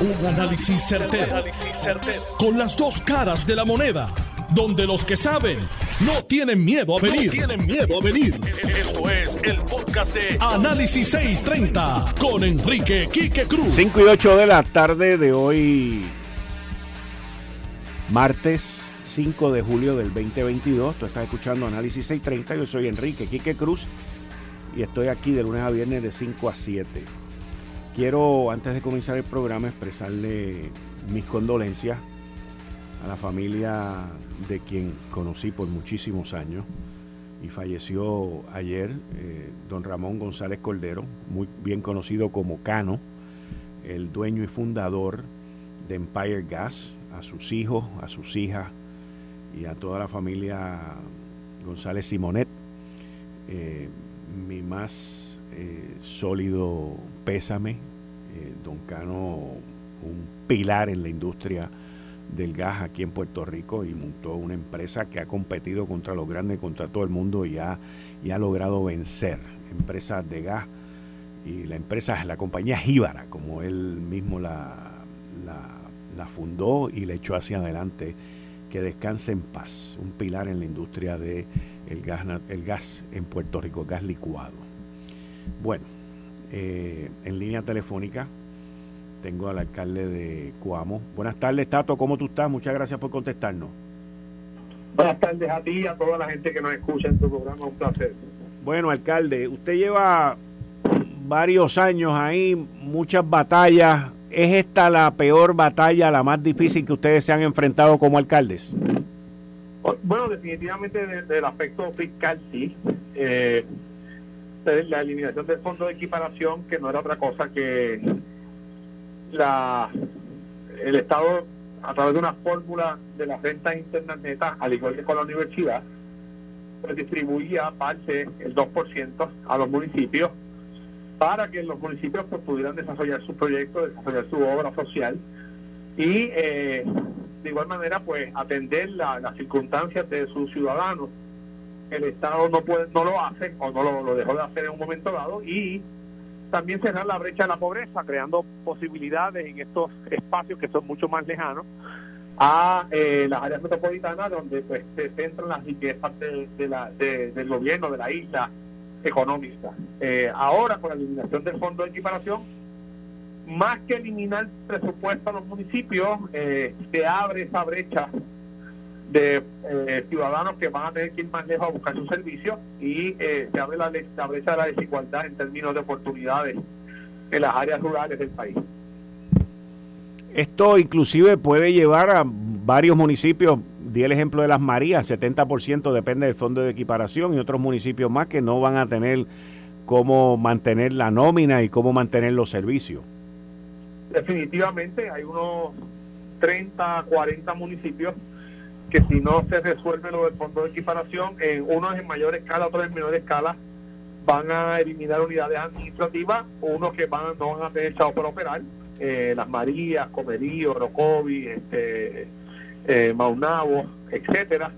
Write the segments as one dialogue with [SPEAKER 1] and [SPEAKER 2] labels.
[SPEAKER 1] Un análisis certero, Con las dos caras de la moneda. Donde los que saben no tienen miedo a venir. tienen miedo a venir. Esto es el podcast de Análisis 630 con Enrique Quique Cruz.
[SPEAKER 2] 5 y 8 de la tarde de hoy, martes 5 de julio del 2022. Tú estás escuchando Análisis 630. Yo soy Enrique Quique Cruz y estoy aquí de lunes a viernes de 5 a 7. Quiero, antes de comenzar el programa, expresarle mis condolencias a la familia de quien conocí por muchísimos años y falleció ayer, eh, don Ramón González Cordero, muy bien conocido como Cano, el dueño y fundador de Empire Gas, a sus hijos, a sus hijas y a toda la familia González Simonet. Eh, mi más eh, sólido pésame. Eh, don Cano, un pilar en la industria del gas aquí en Puerto Rico y montó una empresa que ha competido contra los grandes, contra todo el mundo y ha, y ha logrado vencer empresas de gas. Y la empresa, la compañía Jíbara, como él mismo la, la, fundó y le echó hacia adelante, que descanse en paz, un pilar en la industria del de gas, el gas en Puerto Rico, gas licuado. Bueno, eh, en línea telefónica tengo al alcalde de Cuamo. Buenas tardes, Tato, ¿cómo tú estás? Muchas gracias por contestarnos.
[SPEAKER 3] Buenas tardes a ti y a toda la gente que nos escucha en tu programa, un placer.
[SPEAKER 2] Bueno, alcalde, usted lleva varios años ahí, muchas batallas. ¿Es esta la peor batalla, la más difícil que ustedes se han enfrentado como alcaldes?
[SPEAKER 3] Bueno, definitivamente desde el aspecto fiscal sí. Eh, la eliminación del fondo de equiparación, que no era otra cosa que la el Estado, a través de una fórmula de las rentas internas netas, al igual que con la universidad, pues distribuía parte, el 2%, a los municipios para que los municipios pues, pudieran desarrollar su proyecto, desarrollar su obra social y eh, de igual manera pues atender las circunstancias de sus ciudadanos el Estado no puede, no lo hace o no lo, dejó de hacer en un momento dado y también cerrar la brecha de la pobreza, creando posibilidades en estos espacios que son mucho más lejanos a eh, las áreas metropolitanas donde pues se centran las riquezas de, la, del gobierno, de la isla económica. Eh, ahora, con la eliminación del fondo de equiparación, más que eliminar presupuesto a los municipios, eh, se abre esa brecha de eh, ciudadanos que van a tener que ir más lejos a buscar sus servicios y eh, se abre la, la desigualdad en términos de oportunidades en las áreas rurales del país.
[SPEAKER 2] Esto inclusive puede llevar a varios municipios, di el ejemplo de las Marías, 70% depende del fondo de equiparación y otros municipios más que no van a tener cómo mantener la nómina y cómo mantener los servicios.
[SPEAKER 3] Definitivamente hay unos 30, 40 municipios que si no se resuelve lo del fondo de equiparación, en unos en mayor escala, otros en menor escala, van a eliminar unidades administrativas, unos que van, no van a tener echado para operar, eh, Las Marías, Comerío, Orocovi, este, eh, Maunabo, etcétera.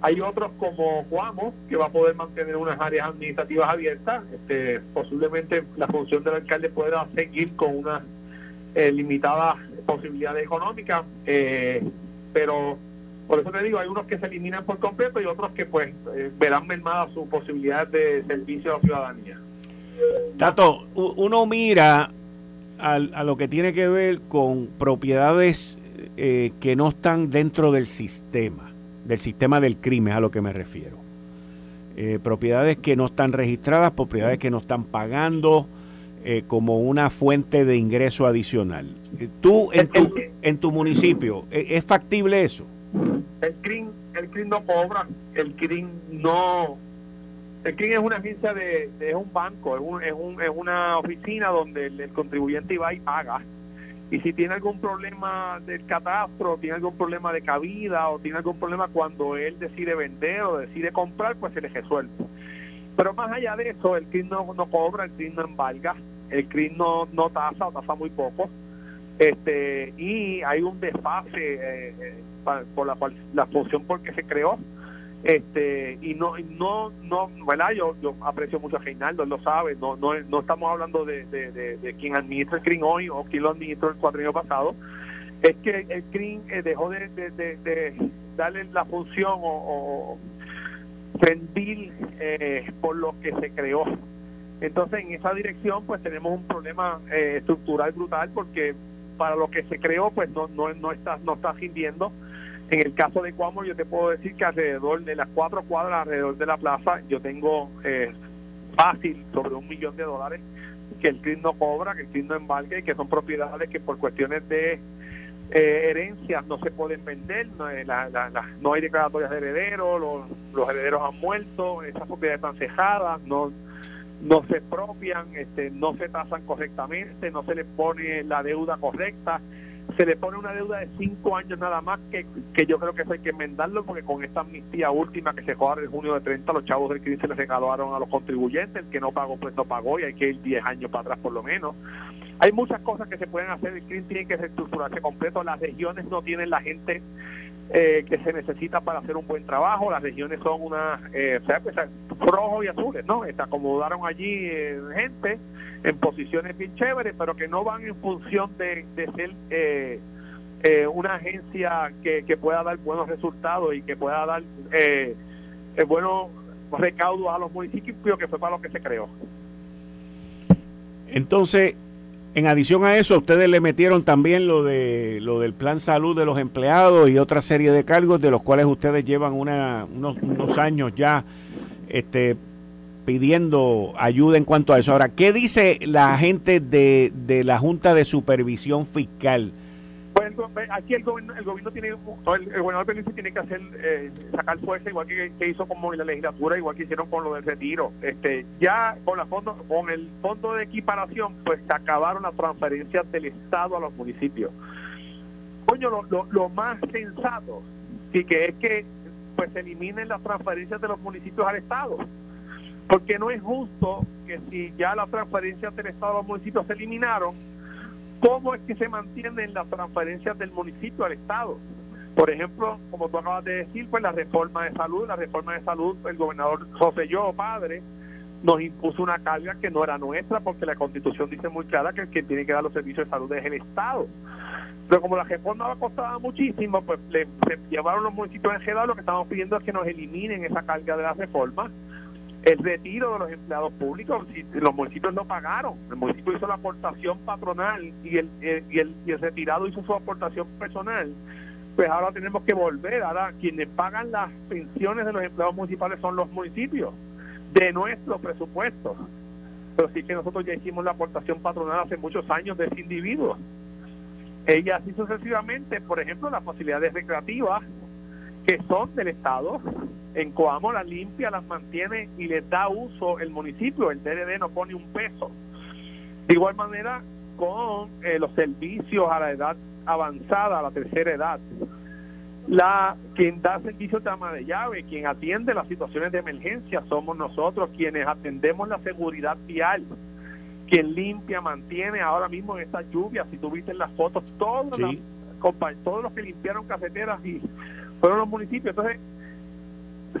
[SPEAKER 3] Hay otros como Cuamo, que va a poder mantener unas áreas administrativas abiertas. Este, posiblemente la función del alcalde pueda seguir con unas eh, limitadas posibilidades económicas, eh, pero por eso te digo, hay unos que se eliminan por completo y otros que pues eh, verán mermada su posibilidad de servicio a la ciudadanía.
[SPEAKER 2] Tato, uno mira a, lo que tiene que ver con propiedades eh, que no están dentro del sistema, del sistema del crimen, a lo que me refiero. Eh, propiedades que no están registradas, propiedades que no están pagando como una fuente de ingreso adicional. tú, en tu, en tu municipio, ¿es factible eso?
[SPEAKER 3] El CRIM, el CRIM no cobra, el CRIM no... El CRIM es una agencia de, es un banco, es, un, es, un, es una oficina donde el, contribuyente va y paga. Y si tiene algún problema del catastro, tiene algún problema de cabida o tiene algún problema cuando él decide vender o decide comprar, pues se le resuelve. Pero más allá de eso, el CRIM no, no cobra, el CRIM no embarga, el CRIM no, no tasa o tasa muy poco. Este, y hay un desfase eh, por la la función por que se creó este y no no no verdad yo yo aprecio mucho a Reinaldo lo sabe no no no estamos hablando de, de, de, quien administra el CRIM hoy o quien lo administró el cuatrienio pasado es que el CRIM eh, dejó de, darle la función o, o rendir eh, por lo que se creó. Entonces en esa dirección pues tenemos un problema eh, estructural brutal porque para lo que se creó pues no no no está no está rindiendo en el caso de Cuamo, yo te puedo decir que alrededor de las cuatro cuadras alrededor de la plaza, yo tengo eh, fácil sobre un millón de dólares que el CRIM no cobra, que el CRIM no embarga y que son propiedades que por cuestiones de eh, herencias no se pueden vender, no, eh, no hay declaratorias de herederos, los, herederos han muerto, esas propiedades están cejadas, no no se expropian, este, no se tasan correctamente, no se les pone la deuda correcta se le pone una deuda de cinco años nada más que, que yo creo que eso hay que enmendarlo porque con esta amnistía última que se jugó en junio de 30 los chavos del CRIM se les regalaron a los contribuyentes el que no pagó pues no pagó y hay que ir 10 años para atrás por lo menos. Hay muchas cosas que se pueden hacer el CRIM tiene que reestructurarse completo las regiones no tienen la gente eh, que se necesita para hacer un buen trabajo las regiones son una eh, pues, rojos y azules no se acomodaron allí gente en posiciones bien chéveres, pero que no van en función de, ser eh, eh, una agencia que, pueda dar buenos resultados y que pueda dar eh, eh, buenos recaudos a los municipios, que fue para lo que se creó.
[SPEAKER 2] Entonces, en adición a eso, ustedes le metieron también lo de lo del plan salud de los empleados y otra serie de cargos de los cuales ustedes llevan una, unos, años ya este, pidiendo ayuda en cuanto a eso. Ahora, ¿qué dice la gente de, de la Junta de Supervisión Fiscal?
[SPEAKER 3] Pues aquí el gobierno, el gobierno tiene, el, gobernador tiene que hacer, eh, sacar fuerza, igual que, hizo como la legislatura, igual que hicieron con lo del retiro. Este, ya con la fondo, con el fondo de equiparación, pues se acabaron las transferencias del Estado a los municipios. Coño, lo, lo, lo más sensato, sí que es que pues se eliminen las transferencias de los municipios al Estado porque no es justo que si ya las transferencias del Estado a los municipios se eliminaron, ¿cómo es que se mantienen las transferencias del municipio al Estado? Por ejemplo, como tú acabas de decir, pues la reforma de salud, la reforma de salud, el gobernador José Yo, padre, nos impuso una carga que no era nuestra porque la constitución dice muy clara que el que tiene que dar los servicios de salud es el Estado. Pero como la reforma costaba muchísimo, pues le, llevaron los municipios en lo que estamos pidiendo es que nos eliminen esa carga de la reforma el retiro de los empleados públicos, si los municipios no pagaron, el municipio hizo la aportación patronal y el, y el, y el retirado hizo su aportación personal, pues ahora tenemos que volver, ahora quienes pagan las pensiones de los empleados municipales son los municipios, de nuestro presupuesto. Pero sí que nosotros ya hicimos la aportación patronal hace muchos años de ese individuo. Ella así sucesivamente, por ejemplo, las facilidades recreativas que son del Estado, en Coamo las limpia, las mantiene y les da uso el municipio, el DRD no pone un peso. De igual manera con eh, los servicios a la edad avanzada, a la tercera edad. La quien da servicio de ama de llave, quien atiende las situaciones de emergencia somos nosotros quienes atendemos la seguridad vial, quien limpia, mantiene ahora mismo en estas lluvias, si tuviste en las fotos, todos, todos los que limpiaron cafeteras y fueron los municipios. Entonces,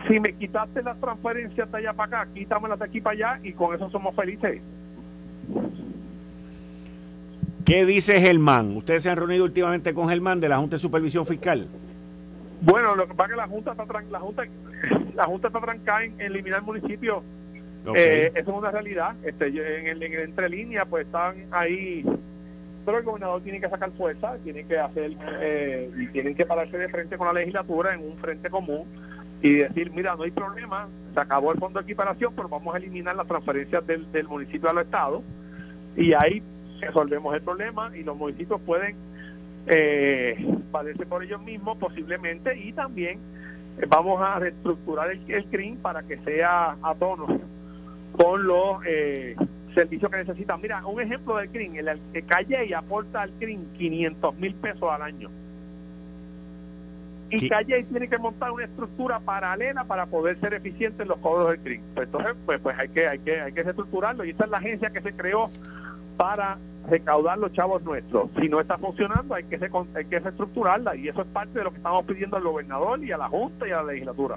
[SPEAKER 3] si me quitaste las transferencias de allá para acá, quítamelas de aquí para allá y con eso somos felices.
[SPEAKER 2] ¿Qué dice Germán? ¿Ustedes se han reunido últimamente con Germán de la Junta de Supervisión Fiscal?
[SPEAKER 3] Bueno, lo que pasa es que la Junta está, la junta, la junta está trancada en eliminar el municipio. Eh, eso es una realidad. Este, en, el, en entre líneas, pues están ahí pero el gobernador tiene que sacar fuerza, tiene que hacer eh, tienen que pararse de frente con la legislatura en un frente común y decir, mira, no hay problema, se acabó el fondo de equiparación, pero vamos a eliminar las transferencias del, del municipio al Estado y ahí resolvemos el problema y los municipios pueden eh, valerse por ellos mismos posiblemente y también vamos a reestructurar el, el CRIM para que sea a tono con los eh, servicios que necesitan. Mira, un ejemplo del CRIM, el, el Calle y aporta al CRIM 500 mil pesos al año. Y Calle tiene que montar una estructura paralela para poder ser eficiente en los cobros del CRIM. Pues entonces, pues, pues hay que hay que hay que reestructurarlo y esa es la agencia que se creó para recaudar los chavos nuestros. Si no está funcionando, hay que hay que reestructurarla y eso es parte de lo que estamos pidiendo al gobernador y a la Junta y a la legislatura.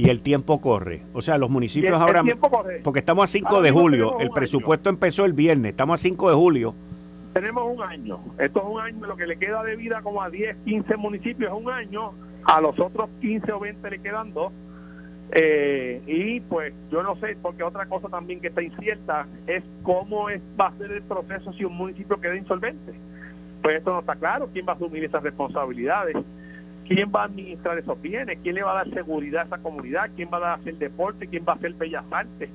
[SPEAKER 2] Y el tiempo corre. O sea, los municipios ahora... Porque estamos a 5 de julio. El presupuesto empezó el viernes. Estamos a 5 de julio.
[SPEAKER 3] Tenemos un año. Esto es un año. Lo que le queda de vida como a 10, 15 municipios es un año. A los otros 15 o 20 le quedan dos. Eh, y pues yo no sé, porque otra cosa también que está incierta es cómo es, va a ser el proceso si un municipio queda insolvente. Pues esto no está claro. ¿Quién va a asumir esas responsabilidades? ¿Quién va a administrar esos bienes? ¿Quién le va a dar seguridad a esa comunidad? ¿Quién va a hacer deporte? ¿Quién va a hacer bellas artes?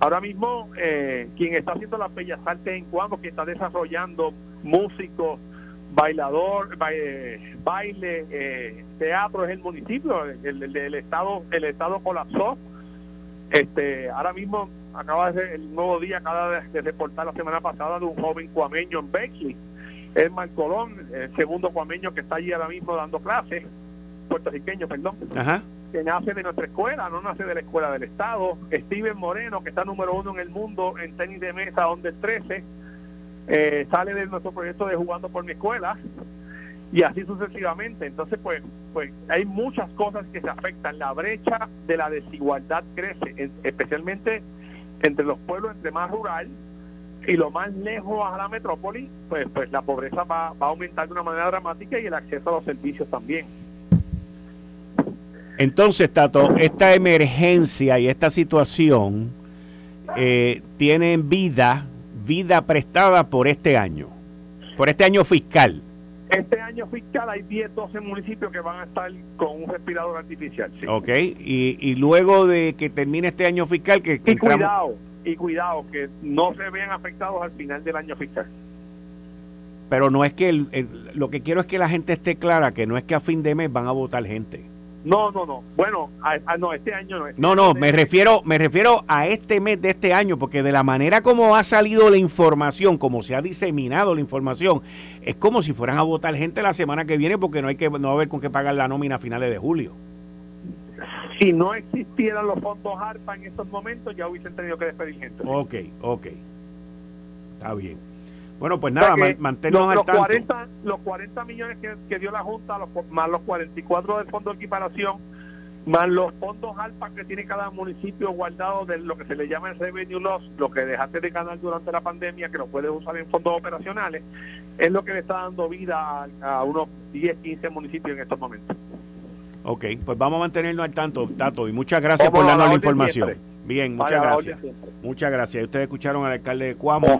[SPEAKER 3] Ahora mismo, eh, quien está haciendo las bellas artes en Cuamo, que está desarrollando músicos, bailador, baile, eh, teatro es el municipio, el, estado, el estado colapsó. Este, ahora mismo acaba de ser el nuevo día, acaba de, reportar la semana pasada de un joven cuameño en Beckley Edmar Colón, el segundo cuameño que está allí ahora mismo dando clases, puertorriqueño, perdón, que nace de nuestra escuela, no nace de la escuela del Estado. Steven Moreno, que está número uno en el mundo en tenis de mesa, donde 13, eh, sale de nuestro proyecto de Jugando por mi escuela y así sucesivamente. Entonces, pues, pues hay muchas cosas que se afectan. La brecha de la desigualdad crece, especialmente entre los pueblos, entre más rural y lo más lejos a la metrópoli, pues, pues la pobreza va, va a aumentar de una manera dramática y el acceso a los servicios también.
[SPEAKER 2] Entonces, Tato, esta emergencia y esta situación eh, tienen vida, vida prestada por este año, por este año fiscal.
[SPEAKER 3] Este año fiscal hay 10, 12 municipios que van a estar con un respirador artificial.
[SPEAKER 2] Ok, y, y, luego de que termine este año fiscal, que...
[SPEAKER 3] Y cuidado, y cuidado, que no se vean afectados al final del año fiscal.
[SPEAKER 2] Pero no es que lo que quiero es que la gente esté clara que no es que a fin de mes van a votar gente.
[SPEAKER 3] No, no, no. Bueno, no, este año no.
[SPEAKER 2] Este no, no, me refiero, me refiero a este mes de este año, porque de la manera como ha salido la información, como se ha diseminado la información, es como si fueran a votar gente la semana que viene, porque no hay que no va a haber con qué pagar la nómina a finales de julio
[SPEAKER 3] si no existieran los fondos ARPA en estos momentos, ya hubiesen tenido que despedir gente.
[SPEAKER 2] Ok, ok. Está bien. Bueno, pues nada, manténnos
[SPEAKER 3] los,
[SPEAKER 2] al tanto.
[SPEAKER 3] 40, los 40 millones que, dio la Junta, más los 44 del Fondo de Equiparación, más los fondos ARPA que tiene cada municipio guardado de lo que se le llama el revenue loss, lo que dejaste de ganar durante la pandemia, que lo puedes usar en fondos operacionales, es lo que le está dando vida a, a unos 10, 15 municipios en estos momentos.
[SPEAKER 2] Ok, pues vamos a mantenernos al tanto, Tato, y muchas gracias por darnos la, información. Bien, muchas gracias. Muchas gracias. Ustedes escucharon al alcalde de Cuamo,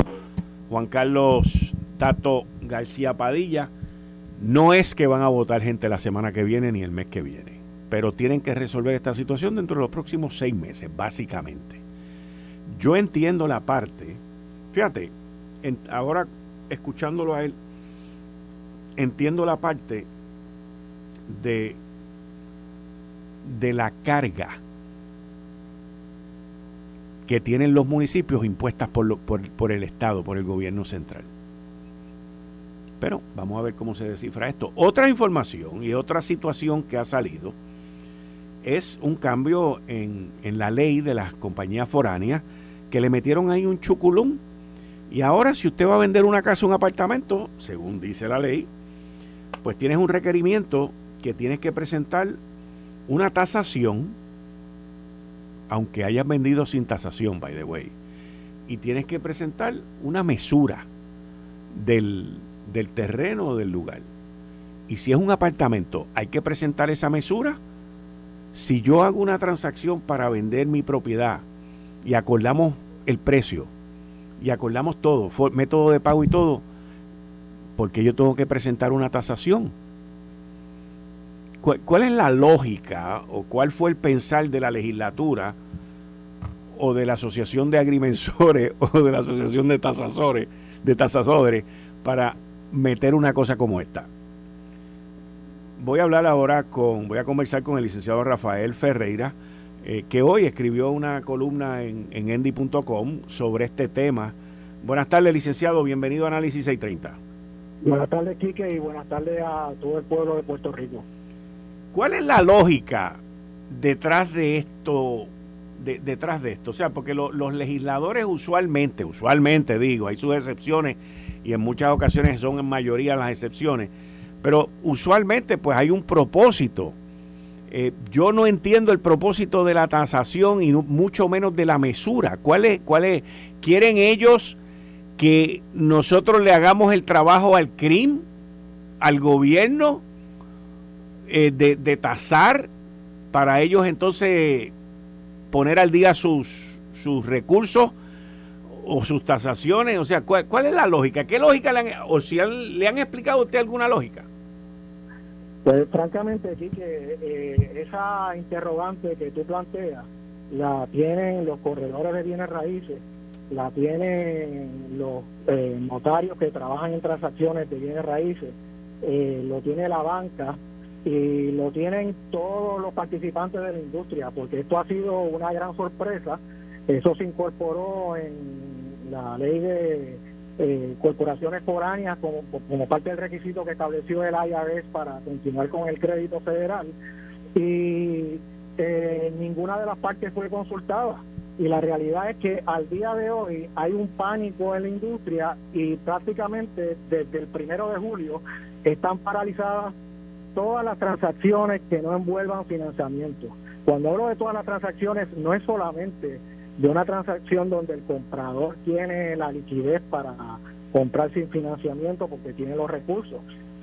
[SPEAKER 2] Juan Carlos Tato García Padilla. No es que van a votar gente la semana que viene ni el mes que viene, pero tienen que resolver esta situación dentro de los próximos seis meses, básicamente. Yo entiendo la parte, fíjate, ahora escuchándolo a él, entiendo la parte de de la carga que tienen los municipios impuestas por, por, el Estado, por el gobierno central. Pero vamos a ver cómo se descifra esto. Otra información y otra situación que ha salido es un cambio en, en la ley de las compañías foráneas que le metieron ahí un chuculum. Y ahora si usted va a vender una casa un apartamento, según dice la ley, pues tienes un requerimiento que tienes que presentar una tasación, aunque hayas vendido sin tasación, by the way, y tienes que presentar una mesura del, del terreno o del lugar. Y si es un apartamento, hay que presentar esa mesura. Si yo hago una transacción para vender mi propiedad y acordamos el precio y acordamos todo, método de pago y todo, porque yo tengo que presentar una tasación? ¿Cuál, es la lógica o cuál fue el pensar de la legislatura o de la asociación de agrimensores o de la asociación de tasasores, de tasadores para meter una cosa como esta? Voy a hablar ahora con, voy a conversar con el licenciado Rafael Ferreira, eh, que hoy escribió una columna en, en endy.com sobre este tema. Buenas tardes, licenciado, bienvenido a Análisis 630.
[SPEAKER 4] Buenas tardes, Quique, y buenas tardes a todo el pueblo de Puerto Rico.
[SPEAKER 2] ¿Cuál es la lógica detrás de esto? detrás de esto, o sea, porque los legisladores usualmente, usualmente digo, hay sus excepciones y en muchas ocasiones son en mayoría las excepciones, pero usualmente pues hay un propósito Eh, yo no entiendo el propósito de la tasación y mucho menos de la mesura. ¿Cuál es, cuál es? ¿Quieren ellos que nosotros le hagamos el trabajo al CRIM, al gobierno, eh, de, de tasar para ellos entonces poner al día sus, sus recursos o sus tasaciones? O sea, ¿cuál, es la lógica? ¿Qué lógica le han, o si le han explicado a usted alguna lógica?
[SPEAKER 4] Pues francamente, sí que eh, esa interrogante que tú planteas la tienen los corredores de bienes raíces, la tienen los eh, notarios que trabajan en transacciones de bienes raíces, eh, lo tiene la banca y lo tienen todos los participantes de la industria, porque esto ha sido una gran sorpresa. Eso se incorporó en la ley de eh, corporaciones foráneas como, como parte del requisito que estableció el IRS para continuar con el crédito federal y eh, ninguna de las partes fue consultada y la realidad es que al día de hoy hay un pánico en la industria y prácticamente desde el primero de julio están paralizadas todas las transacciones que no envuelvan financiamiento. Cuando hablo de todas las transacciones no es solamente de una transacción donde el comprador tiene la liquidez para comprar sin financiamiento porque tiene los recursos,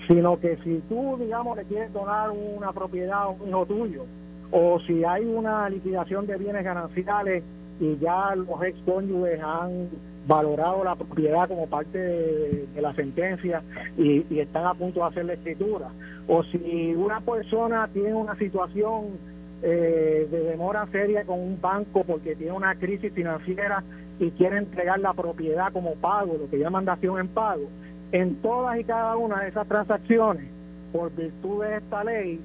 [SPEAKER 4] sino que si tú, digamos, le quieres donar una propiedad a un hijo tuyo, o si hay una liquidación de bienes gananciales y ya los ex cónyuges han valorado la propiedad como parte de, la sentencia y, están a punto de hacer la escritura, o si una persona tiene una situación eh, de demora seria con un banco porque tiene una crisis financiera y quiere entregar la propiedad como pago, lo que llaman dación en pago. En todas y cada una de esas transacciones, por virtud de esta ley,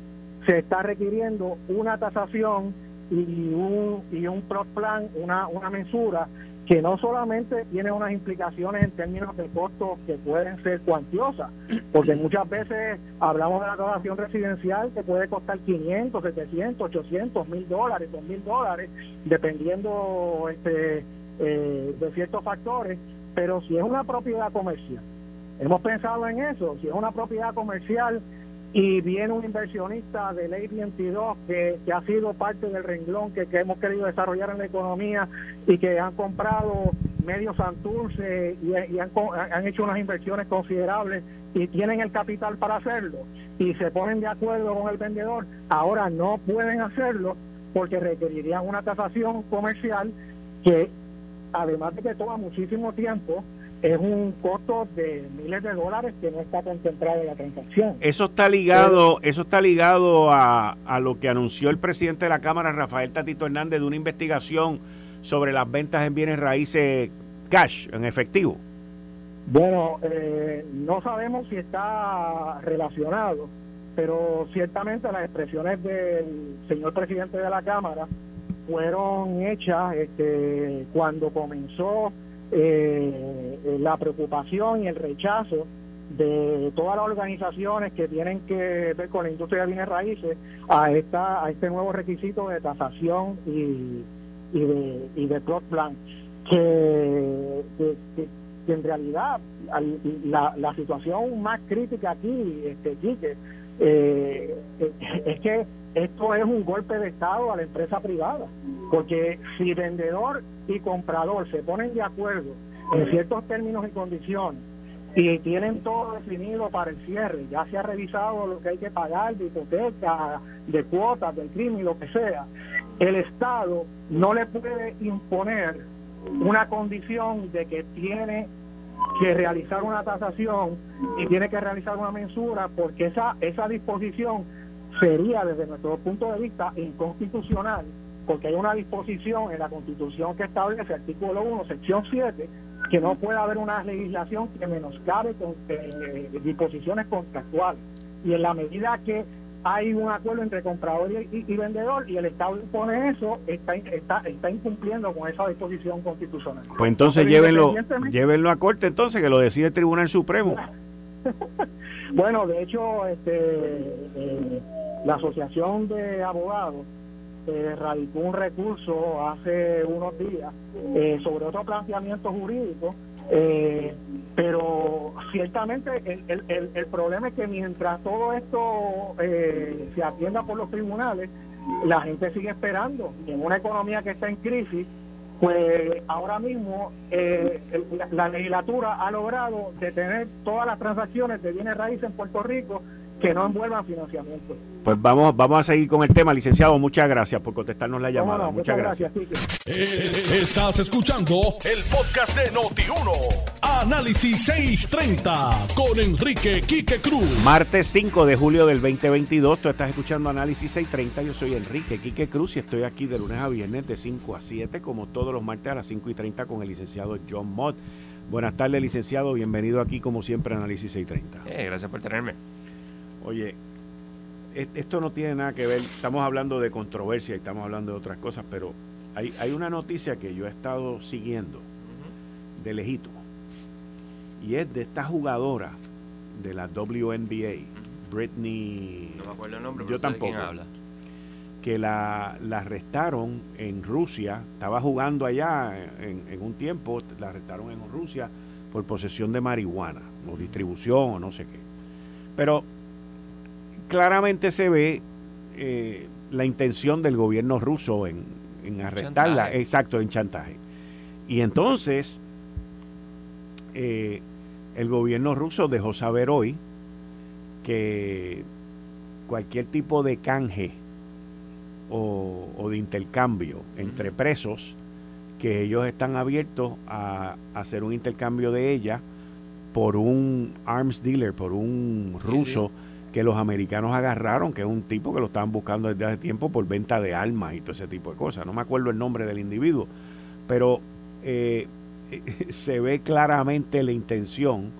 [SPEAKER 4] se está requiriendo una tasación y un, y un plan, una, una mensura que no solamente tiene unas implicaciones en términos de costos que pueden ser cuantiosas, porque muchas veces hablamos de la aprobación residencial que puede costar 500, 700, 800, mil dólares, dos mil dólares, dependiendo este, eh, de ciertos factores, pero si es una propiedad comercial, hemos pensado en eso, si es una propiedad comercial, y viene un inversionista de ley 22 que, ha sido parte del renglón que, hemos querido desarrollar en la economía y que han comprado medio Santurce y, y han, han, hecho unas inversiones considerables y tienen el capital para hacerlo y se ponen de acuerdo con el vendedor, ahora no pueden hacerlo porque requerirían una tasación comercial que además de que toma muchísimo tiempo, es un costo de miles de dólares que no está contemplado en la transacción.
[SPEAKER 2] Eso está ligado, eso está ligado a, a, lo que anunció el presidente de la Cámara, Rafael Tatito Hernández, de una investigación sobre las ventas en bienes raíces cash, en efectivo.
[SPEAKER 4] Bueno, eh, no sabemos si está relacionado, pero ciertamente las expresiones del señor presidente de la Cámara fueron hechas este, cuando comenzó eh, la preocupación y el rechazo de todas las organizaciones que tienen que ver con la industria de bienes raíces a esta a este nuevo requisito de tasación y, y de y de plot plan que, en realidad la, la situación más crítica aquí este eh, es que esto es un golpe de Estado a la empresa privada, porque si vendedor y comprador se ponen de acuerdo en ciertos términos y condiciones y tienen todo definido para el cierre, ya se ha revisado lo que hay que pagar de hipoteca, de cuotas, del crimen, lo que sea, el Estado no le puede imponer una condición de que tiene que realizar una tasación y tiene que realizar una mensura porque esa esa disposición sería desde nuestro punto de vista inconstitucional porque hay una disposición en la Constitución que establece, artículo 1, sección 7, que no puede haber una legislación que menoscabe con, eh, disposiciones contractuales. Y en la medida que hay un acuerdo entre comprador y, vendedor y el Estado impone eso, está, está, está incumpliendo con esa disposición constitucional.
[SPEAKER 2] Pues entonces llévenlo, llévenlo a corte entonces, que lo decide el Tribunal Supremo.
[SPEAKER 4] bueno, de hecho, este... Eh, la Asociación de Abogados eh, radicó un recurso hace unos días eh, sobre otro planteamiento jurídico Eh, pero ciertamente el, problema es que mientras todo esto eh, se atienda por los tribunales, la gente sigue esperando. en una economía que está en crisis, pues ahora mismo la, legislatura ha logrado detener todas las transacciones de bienes raíces en Puerto Rico que no envuelvan financiamiento.
[SPEAKER 2] Pues vamos, vamos a seguir con el tema, licenciado. Muchas gracias por contestarnos la llamada. muchas, gracias.
[SPEAKER 1] Eh, estás escuchando el podcast de Noti1. Análisis 630 con Enrique Quique Cruz.
[SPEAKER 2] Martes 5 de julio del 2022. Tú estás escuchando Análisis 630. Yo soy Enrique Quique Cruz y estoy aquí de lunes a viernes de 5 a 7, como todos los martes a las 5 y 30 con el licenciado John Mott. Buenas tardes, licenciado. Bienvenido aquí, como siempre, a Análisis 630.
[SPEAKER 5] Eh, gracias por tenerme.
[SPEAKER 2] Oye, e-, esto no tiene nada que ver, estamos hablando de controversia y estamos hablando de otras cosas, pero hay, hay una noticia que yo he estado siguiendo de lejito y es de esta jugadora de la WNBA, Britney.
[SPEAKER 5] No me acuerdo el nombre,
[SPEAKER 2] yo tampoco. habla. Que la, la, arrestaron en Rusia, estaba jugando allá en, en, un tiempo, la arrestaron en Rusia por posesión de marihuana, o distribución, o no sé qué. Pero claramente se ve eh, la intención del gobierno ruso en, arrestarla, exacto, en chantaje. Y entonces eh, el gobierno ruso dejó saber hoy que cualquier tipo de canje o, de intercambio entre presos, que ellos están abiertos a, hacer un intercambio de ella por un arms dealer, por un ruso que los americanos agarraron, que es un tipo que lo estaban buscando desde hace tiempo por venta de armas y todo ese tipo de cosas. No me acuerdo el nombre del individuo, pero eh, se ve claramente la intención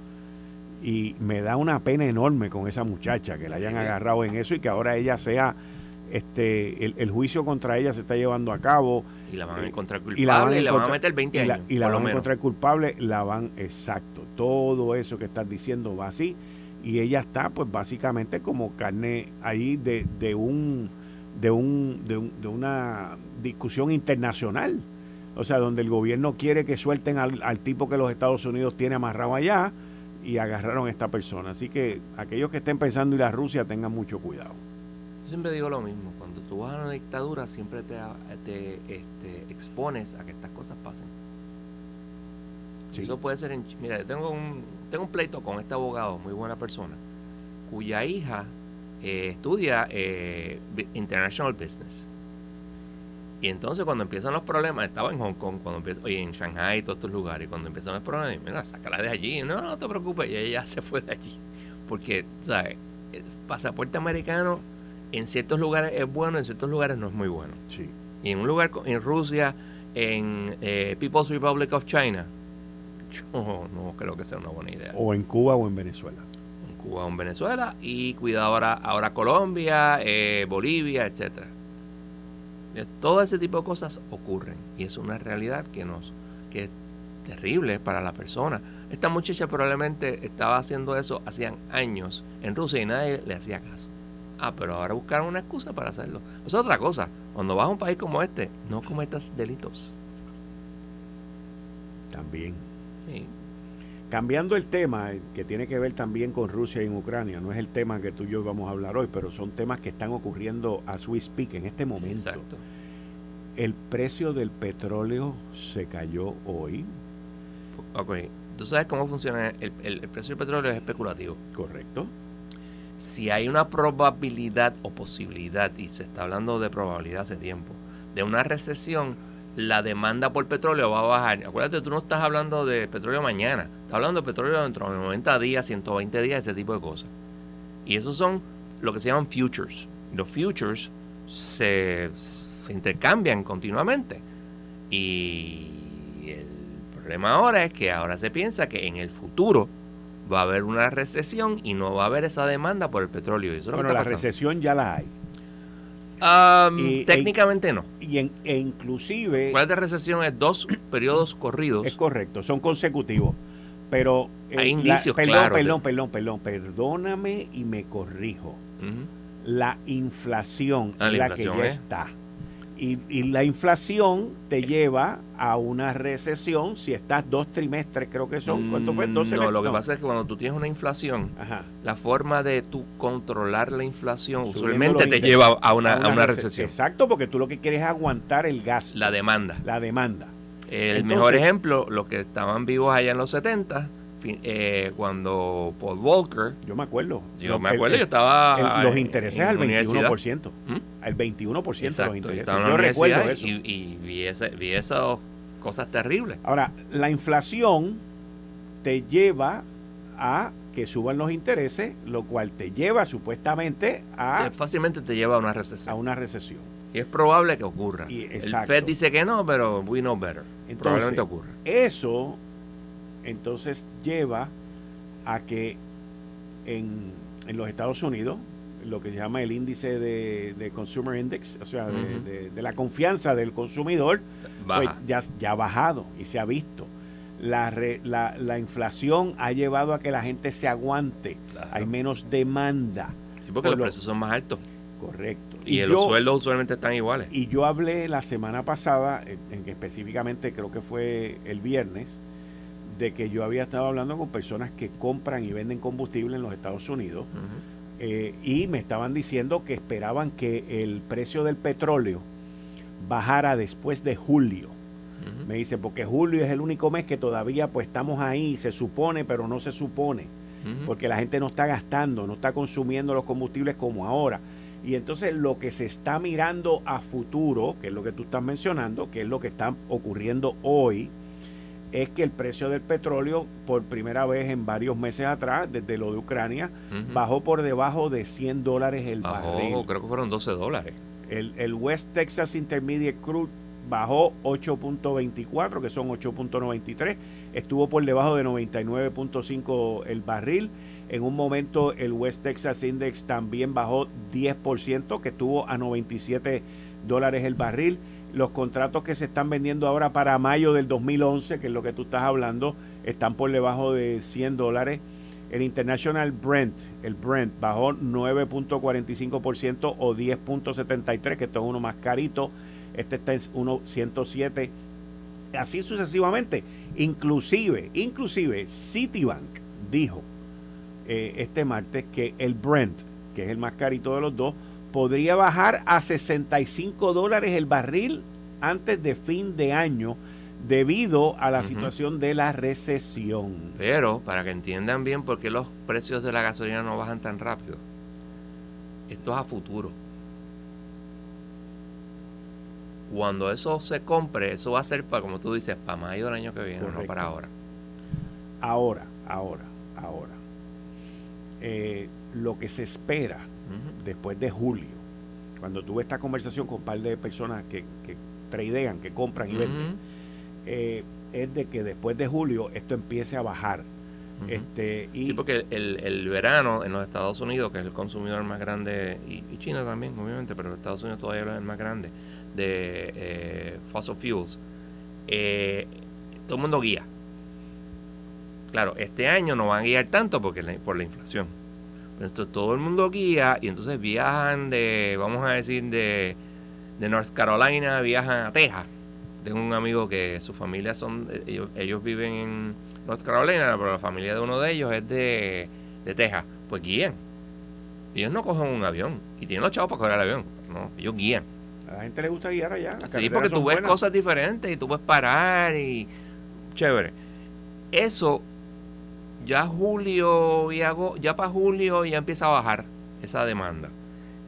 [SPEAKER 2] y me da una pena enorme con esa muchacha que la hayan agarrado en eso y que ahora ella sea este el, juicio contra ella se está llevando a cabo.
[SPEAKER 5] Y la van a encontrar culpable y la van a, y la van a meter 20 años
[SPEAKER 2] y la, van a encontrar culpable la van exacto todo eso que estás diciendo va así y ella está pues básicamente como carne ahí de, de un de un, de de una discusión internacional. O sea donde el gobierno quiere que suelten al, al, tipo que los Estados Unidos tiene amarrado allá y agarraron a esta persona. Así que aquellos que estén pensando ir a Rusia tengan mucho cuidado.
[SPEAKER 5] Yo siempre digo lo mismo cuando tú vas a una dictadura siempre te, te este, expones a que estas cosas pasen eso puede ser en... Mira, yo tengo un, tengo un pleito con este abogado, muy buena persona, cuya hija eh, estudia eh, International Business. Y entonces cuando empiezan los problemas, estaba en Hong Kong, cuando empieza, oye, en Shanghai y todos estos lugares, cuando empiezan los problemas, mira, sácala de allí, no, no te preocupes, y ella se fue de allí. Porque, ¿sabes? El pasaporte americano en ciertos lugares es bueno, en ciertos lugares no es muy bueno.
[SPEAKER 2] Sí.
[SPEAKER 5] Y en un lugar, en Rusia, en eh, People's Republic of China, yo no creo que sea una buena idea.
[SPEAKER 2] O en Cuba o en Venezuela.
[SPEAKER 5] En Cuba o en Venezuela y cuidado ahora, ahora Colombia, eh, Bolivia, etcétera. Todo ese tipo de cosas ocurren y es una realidad que nos que es terrible para la persona. Esta muchacha probablemente estaba haciendo eso hacían años en Rusia y nadie le hacía caso. Ah, pero ahora buscaron una excusa para hacerlo. Es otra cosa. Cuando vas a un país como este, no cometas delitos.
[SPEAKER 2] También. Cambiando el tema, eh, que tiene que ver también con Rusia y Ucrania, no es el tema que tú y yo vamos a hablar hoy, pero son temas que están ocurriendo a su speak en este momento.
[SPEAKER 5] Exacto.
[SPEAKER 2] El precio del petróleo se cayó hoy.
[SPEAKER 5] Ok, tú sabes cómo funciona, el, el precio del petróleo es especulativo.
[SPEAKER 2] Correcto.
[SPEAKER 5] Si hay una probabilidad o posibilidad, y se está hablando de probabilidad hace tiempo, de una recesión, la demanda por petróleo va a bajar. Acuérdate, tú no estás hablando de petróleo mañana, estás hablando de petróleo dentro de 90 días, 120 días, ese tipo de cosas. Y esos son lo que se llaman futures. Los futures se, intercambian continuamente. Y el problema ahora es que ahora se piensa que en el futuro va a haber una recesión y no va a haber esa demanda por el petróleo. eso
[SPEAKER 2] bueno, la recesión ya la hay
[SPEAKER 5] técnicamente no.
[SPEAKER 2] Y en, e inclusive...
[SPEAKER 5] ¿Cuál de recesión es dos periodos corridos?
[SPEAKER 2] Es correcto, son consecutivos. Pero...
[SPEAKER 5] Eh, Hay indicios
[SPEAKER 2] perdón, Perdón, perdón, perdón, perdóname y me corrijo. La inflación es la que ya está. Y, la inflación te lleva a una recesión si estás dos trimestres, creo que son. ¿Cuánto fue?
[SPEAKER 5] Mm, no, lo que pasa es que cuando tú tienes una inflación, la forma de tú controlar la inflación usualmente te lleva a una, a una, recesión.
[SPEAKER 2] Exacto, porque tú lo que quieres es aguantar el gasto.
[SPEAKER 5] La demanda.
[SPEAKER 2] La demanda.
[SPEAKER 5] El mejor ejemplo, los que estaban vivos allá en los 70 eh, cuando Paul Walker.
[SPEAKER 2] Yo me acuerdo.
[SPEAKER 5] Yo me acuerdo, yo estaba.
[SPEAKER 2] los intereses al 21%. ¿Mm? Al 21% de los intereses. Yo recuerdo eso.
[SPEAKER 5] Y, y vi, ese, vi esas cosas terribles.
[SPEAKER 2] Ahora, la inflación te lleva a que suban los intereses, lo cual te lleva supuestamente a...
[SPEAKER 5] Fácilmente te lleva a una recesión.
[SPEAKER 2] A una recesión.
[SPEAKER 5] Y es probable que ocurra. el Fed dice que no, pero we know better. Probablemente ocurra.
[SPEAKER 2] Eso entonces lleva a que en, los Estados Unidos, lo que se llama el índice de, Consumer Index, o sea, de, la confianza del consumidor, pues ya, ya ha bajado y se ha visto. La, la, inflación ha llevado a que la gente se aguante, hay menos demanda.
[SPEAKER 5] Sí, porque los precios son más altos.
[SPEAKER 2] Correcto.
[SPEAKER 5] Y, los sueldos usualmente están iguales.
[SPEAKER 2] Y yo hablé la semana pasada, en, que específicamente creo que fue el viernes, de que yo había estado hablando con personas que compran y venden combustible en los Estados Unidos eh, y me estaban diciendo que esperaban que el precio del petróleo bajara después de julio. Me dice, porque julio es el único mes que todavía pues estamos ahí, se supone, pero no se supone, porque la gente no está gastando, no está consumiendo los combustibles como ahora. Y entonces lo que se está mirando a futuro, que es lo que tú estás mencionando, que es lo que está ocurriendo hoy, es que el precio del petróleo, por primera vez en varios meses atrás, desde lo de Ucrania, bajó por debajo de 100 dólares el bajó, barril.
[SPEAKER 5] Creo que fueron 12 dólares.
[SPEAKER 2] El, West Texas Intermediate Crude bajó 8.24, que son 8.93. Estuvo por debajo de 99.5 el barril. En un momento el West Texas Index también bajó 10%, que estuvo a 97 dólares el barril los contratos que se están vendiendo ahora para mayo del 2011, que es lo que tú estás hablando, están por debajo de 100 dólares. El International Brent, el Brent, bajó 9.45% o 10.73, que esto es uno más carito. Este está en 1.107. Así sucesivamente. Inclusive, inclusive Citibank dijo eh, este martes que el Brent, que es el más carito de los dos, podría bajar a 65 dólares el barril antes de fin de año debido a la situación de la recesión.
[SPEAKER 5] Pero, para que entiendan bien por qué los precios de la gasolina no bajan tan rápido, esto es a futuro. Cuando eso se compre, eso va a ser para, como tú dices, para mayo del año que viene, no para ahora.
[SPEAKER 2] Ahora, ahora, ahora. Eh, lo que se espera después de julio, cuando tuve esta conversación con un par de personas que, que tradean, que compran y venden, eh, es de que después de julio esto empiece a bajar. este, y
[SPEAKER 5] sí, porque el, el, verano en los Estados Unidos, que es el consumidor más grande, y, China también, obviamente, pero Estados Unidos todavía es el más grande, de eh, fossil fuels, eh, todo el mundo guía. Claro, este año no van a guiar tanto porque por la inflación entonces todo el mundo guía y entonces viajan de, vamos a decir, de, de North Carolina, viajan a Texas. Tengo un amigo que su familia son, ellos, viven en North Carolina, pero la familia de uno de ellos es de, de Texas. Pues guían. Ellos no cogen un avión y tienen los chavos para coger el avión. No, ellos guían.
[SPEAKER 2] A la gente le gusta guiar allá.
[SPEAKER 5] Sí, porque tú ves cosas diferentes y tú puedes parar y chévere. Eso ya julio y ya para julio ya empieza a bajar esa demanda.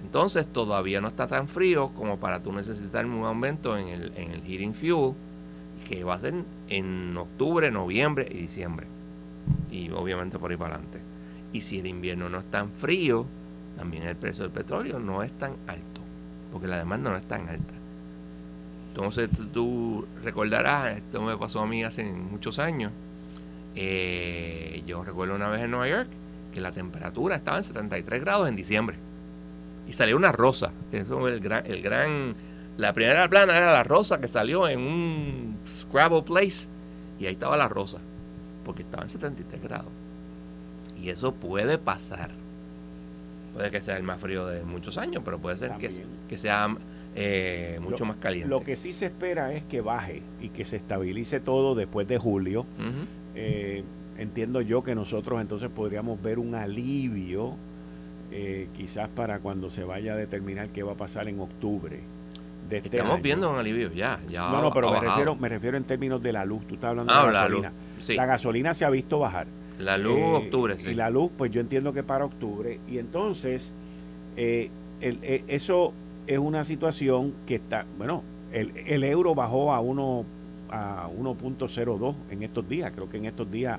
[SPEAKER 5] Entonces todavía no está tan frío como para tú necesitar un aumento en el, en el heating fuel, que va a ser en octubre, noviembre y diciembre. Y obviamente por ahí para adelante. Y si el invierno no es tan frío, también el precio del petróleo no es tan alto, porque la demanda no es tan alta. Entonces tú, tú recordarás, esto me pasó a mí hace muchos años, eh, yo recuerdo una vez en Nueva York que la temperatura estaba en 73 grados en diciembre. Y salió una rosa. Eso el gran, el gran. La primera plana era la rosa que salió en un Scrabble Place. Y ahí estaba la rosa. Porque estaba en 73 grados. Y eso puede pasar. Puede que sea el más frío de muchos años, pero puede ser que, que, sea eh, mucho más caliente.
[SPEAKER 2] Lo que sí se espera es que baje y que se estabilice todo después de julio. Eh, entiendo yo que nosotros entonces podríamos ver un alivio eh, quizás para cuando se vaya a determinar qué va a pasar en octubre.
[SPEAKER 5] De este Estamos viendo un alivio ya. ya
[SPEAKER 2] no, no, pero me refiero, me refiero en términos de la luz. Tú estás hablando de ah, la gasolina. La gasolina se ha visto bajar.
[SPEAKER 5] La luz, octubre, sí.
[SPEAKER 2] Y la luz, pues yo entiendo que para octubre. Y entonces, el, eso es una situación que está, bueno, el, euro bajó a 1 a 1.02 en estos días. Creo que en estos días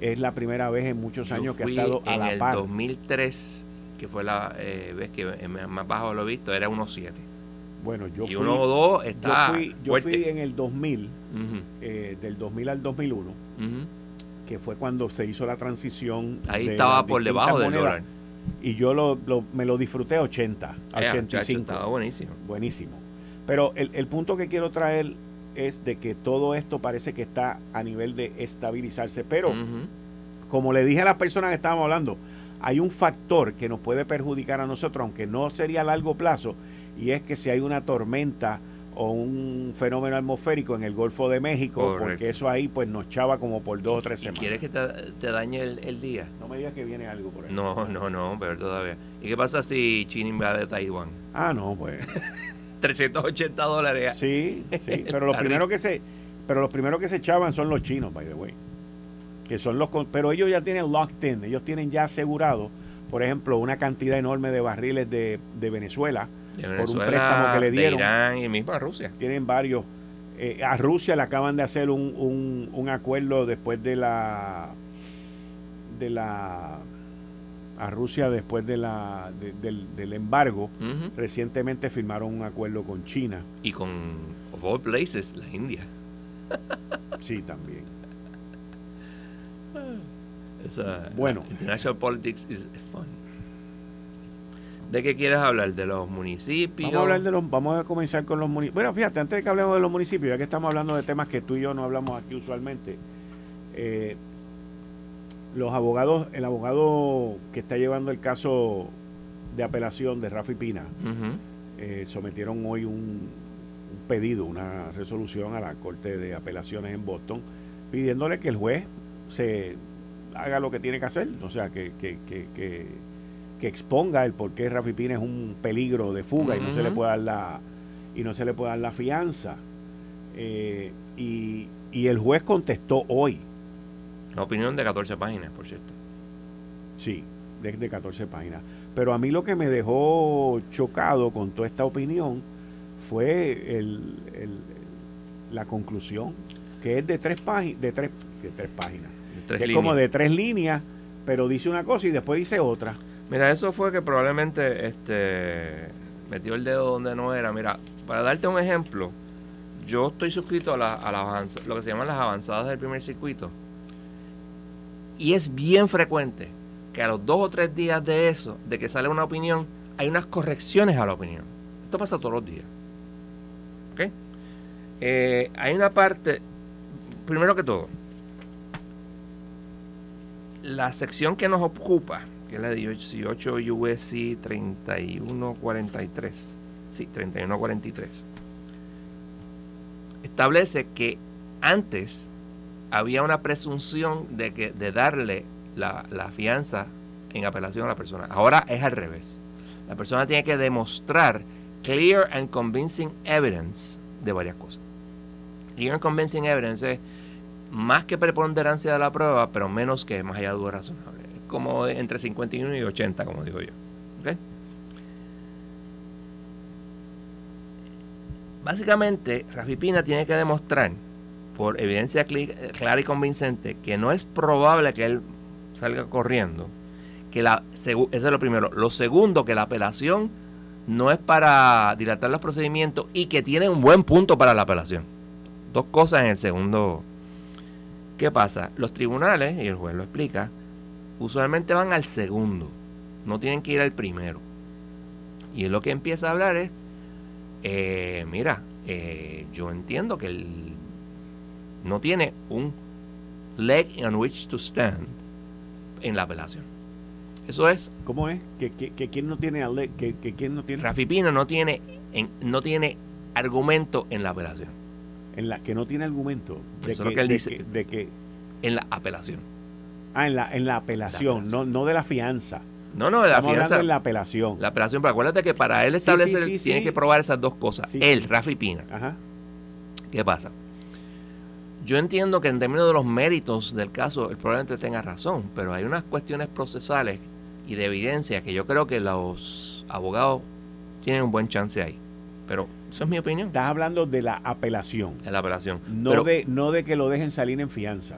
[SPEAKER 2] es la primera vez en muchos años que ha estado a la par.
[SPEAKER 5] En el 2003, que fue la eh, vez que más bajo lo he visto, era 1.7.
[SPEAKER 2] Bueno, yo
[SPEAKER 5] y fui, 1.2 está
[SPEAKER 2] yo fui, yo fui en el 2000, eh, del 2000 al 2001, que fue cuando se hizo la transición.
[SPEAKER 5] Ahí estaba por debajo del dólar
[SPEAKER 2] y yo lo, me lo disfruté a 80, a 85.
[SPEAKER 5] estaba buenísimo.
[SPEAKER 2] Buenísimo. Pero el, el, punto que quiero traer es de que todo esto parece que está a nivel de estabilizarse, pero como le dije a las personas que estábamos hablando, hay un factor que nos puede perjudicar a nosotros, aunque no sería a largo plazo, y es que si hay una tormenta o un fenómeno atmosférico en el Golfo de México, porque eso ahí pues nos chava como por dos o tres semanas.
[SPEAKER 5] ¿Quieres que te, dañe el, día?
[SPEAKER 2] No me digas que viene algo por ahí.
[SPEAKER 5] No, no, no, pero todavía. ¿Y qué pasa si China invade Taiwán?
[SPEAKER 2] Ah, no, pues.
[SPEAKER 5] 380 dólares.
[SPEAKER 2] Sí, sí, pero los primeros que se pero los primeros que se echaban son los chinos, by the way. Que son los pero ellos ya tienen locked in, ellos tienen ya asegurado, por ejemplo, una cantidad enorme de barriles de, de Venezuela por un préstamo que le dieron.
[SPEAKER 5] De Irán y mismo a Rusia.
[SPEAKER 2] Tienen varios. Eh, a Rusia le acaban de hacer un, un, acuerdo después de la de la a Rusia después de la del, embargo recientemente firmaron un acuerdo con China
[SPEAKER 5] y con of all places la India
[SPEAKER 2] sí también
[SPEAKER 5] bueno international politics is fun ¿De qué quieres hablar? ¿De los municipios?
[SPEAKER 2] Vamos a, hablar de los, vamos a comenzar con los municipios. Bueno, fíjate, antes de que hablemos de los municipios, ya que estamos hablando de temas que tú y yo no hablamos aquí usualmente, eh, los abogados, el abogado que está llevando el caso de apelación de Rafi Pina, eh, sometieron hoy un, pedido, una resolución a la Corte de Apelaciones en Boston, pidiéndole que el juez se haga lo que tiene que hacer, o sea, que, que, que que exponga el por qué Rafi Pina es un peligro de fuga y no se le puede dar la y no se le puede dar la fianza. Eh, y, el juez contestó hoy
[SPEAKER 5] la opinión de 14 páginas por cierto.
[SPEAKER 2] Sí de, 14 páginas. Pero a mí lo que me dejó chocado con toda esta opinión fue el, la conclusión que es de tres páginas de tres, de tres páginas. Es como de tres líneas pero dice una cosa y después dice otra.
[SPEAKER 5] Mira, eso fue que probablemente este, metió el dedo donde no era. Mira, para darte un ejemplo, yo estoy suscrito a, la, a lo que se llaman las avanzadas del primer circuito. Y es bien frecuente que a los dos o tres días de eso, de que sale una opinión, hay unas correcciones a la opinión. Esto pasa todos los días. ¿Ok? Eh, hay una parte, primero que todo, la sección que nos ocupa que es la 18 USC 3143. Sí, 3143. Establece que antes había una presunción de, que, de darle la, la fianza en apelación a la persona. Ahora es al revés. La persona tiene que demostrar clear and convincing evidence de varias cosas. Clear and convincing evidence es más que preponderancia de la prueba, pero menos que más allá de duda razonable como entre 51 y 80, como digo yo. Básicamente, Rafi Pina tiene que demostrar, por evidencia clara y convincente, que no es probable que él salga corriendo. Que la, eso es lo primero. Lo segundo, que la apelación no es para dilatar los procedimientos y que tiene un buen punto para la apelación. Dos cosas en el segundo. ¿Qué pasa? Los tribunales, y el juez lo explica, usualmente van al segundo, no tienen que ir al primero. Y es lo que empieza a hablar es, eh, mira, eh, yo entiendo que él no tiene un leg on which to stand en la apelación. Eso es.
[SPEAKER 2] ¿Cómo es? ¿Que, quién no tiene leg? Que, quién no tiene?
[SPEAKER 5] Rafi Pino no tiene en, no tiene argumento en la apelación.
[SPEAKER 2] En la que no tiene argumento.
[SPEAKER 5] De, que, él
[SPEAKER 2] de
[SPEAKER 5] dice,
[SPEAKER 2] de que,
[SPEAKER 5] en la apelación.
[SPEAKER 2] Ah, en la, en la apelación, No, no de la fianza.
[SPEAKER 5] No, no, de la
[SPEAKER 2] Estamos
[SPEAKER 5] fianza.
[SPEAKER 2] en la apelación.
[SPEAKER 5] La apelación, pero acuérdate que para él establecer, tiene que probar esas dos cosas. Él, Rafi Pina.
[SPEAKER 2] Ajá.
[SPEAKER 5] ¿Qué pasa? Yo entiendo que en términos de los méritos del caso, él probablemente tenga razón, pero hay unas cuestiones procesales y de evidencia que yo creo que los abogados tienen un buen chance ahí. Pero eso es mi opinión.
[SPEAKER 2] Estás hablando de la apelación.
[SPEAKER 5] De la apelación.
[SPEAKER 2] No, de, no de que lo dejen salir en fianza.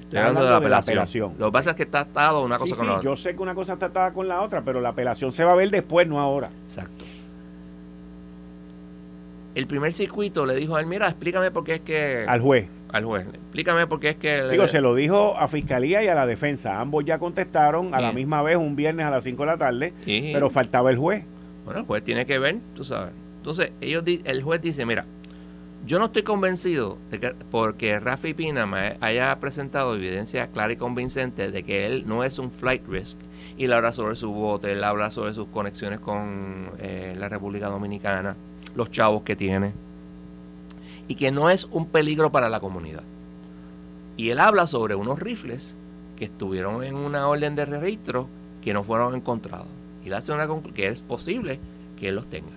[SPEAKER 5] Estoy hablando, de, la, apelación. Lo que pasa es que está atado una cosa con la otra.
[SPEAKER 2] Yo sé que una cosa está atada con la otra, pero la apelación se va a ver después, no ahora.
[SPEAKER 5] Exacto. El primer circuito le dijo a él, mira, explícame por qué es que...
[SPEAKER 2] Al juez.
[SPEAKER 5] Al juez. Explícame por qué es que...
[SPEAKER 2] Digo, se lo dijo a Fiscalía y a la defensa. Ambos ya contestaron a la misma vez un viernes a las 5 de la tarde, pero faltaba el juez.
[SPEAKER 5] Bueno, el juez tiene que ver, tú sabes. Entonces, ellos el juez dice, mira, yo no estoy convencido de que porque Rafi Pina me haya presentado evidencia clara y convincente de que él no es un flight risk y él habla sobre su bote, él habla sobre sus conexiones con eh, la República Dominicana, los chavos que tiene y que no es un peligro para la comunidad. Y él habla sobre unos rifles que estuvieron en una orden de registro que no fueron encontrados. Y él hace una que es posible que él los tenga.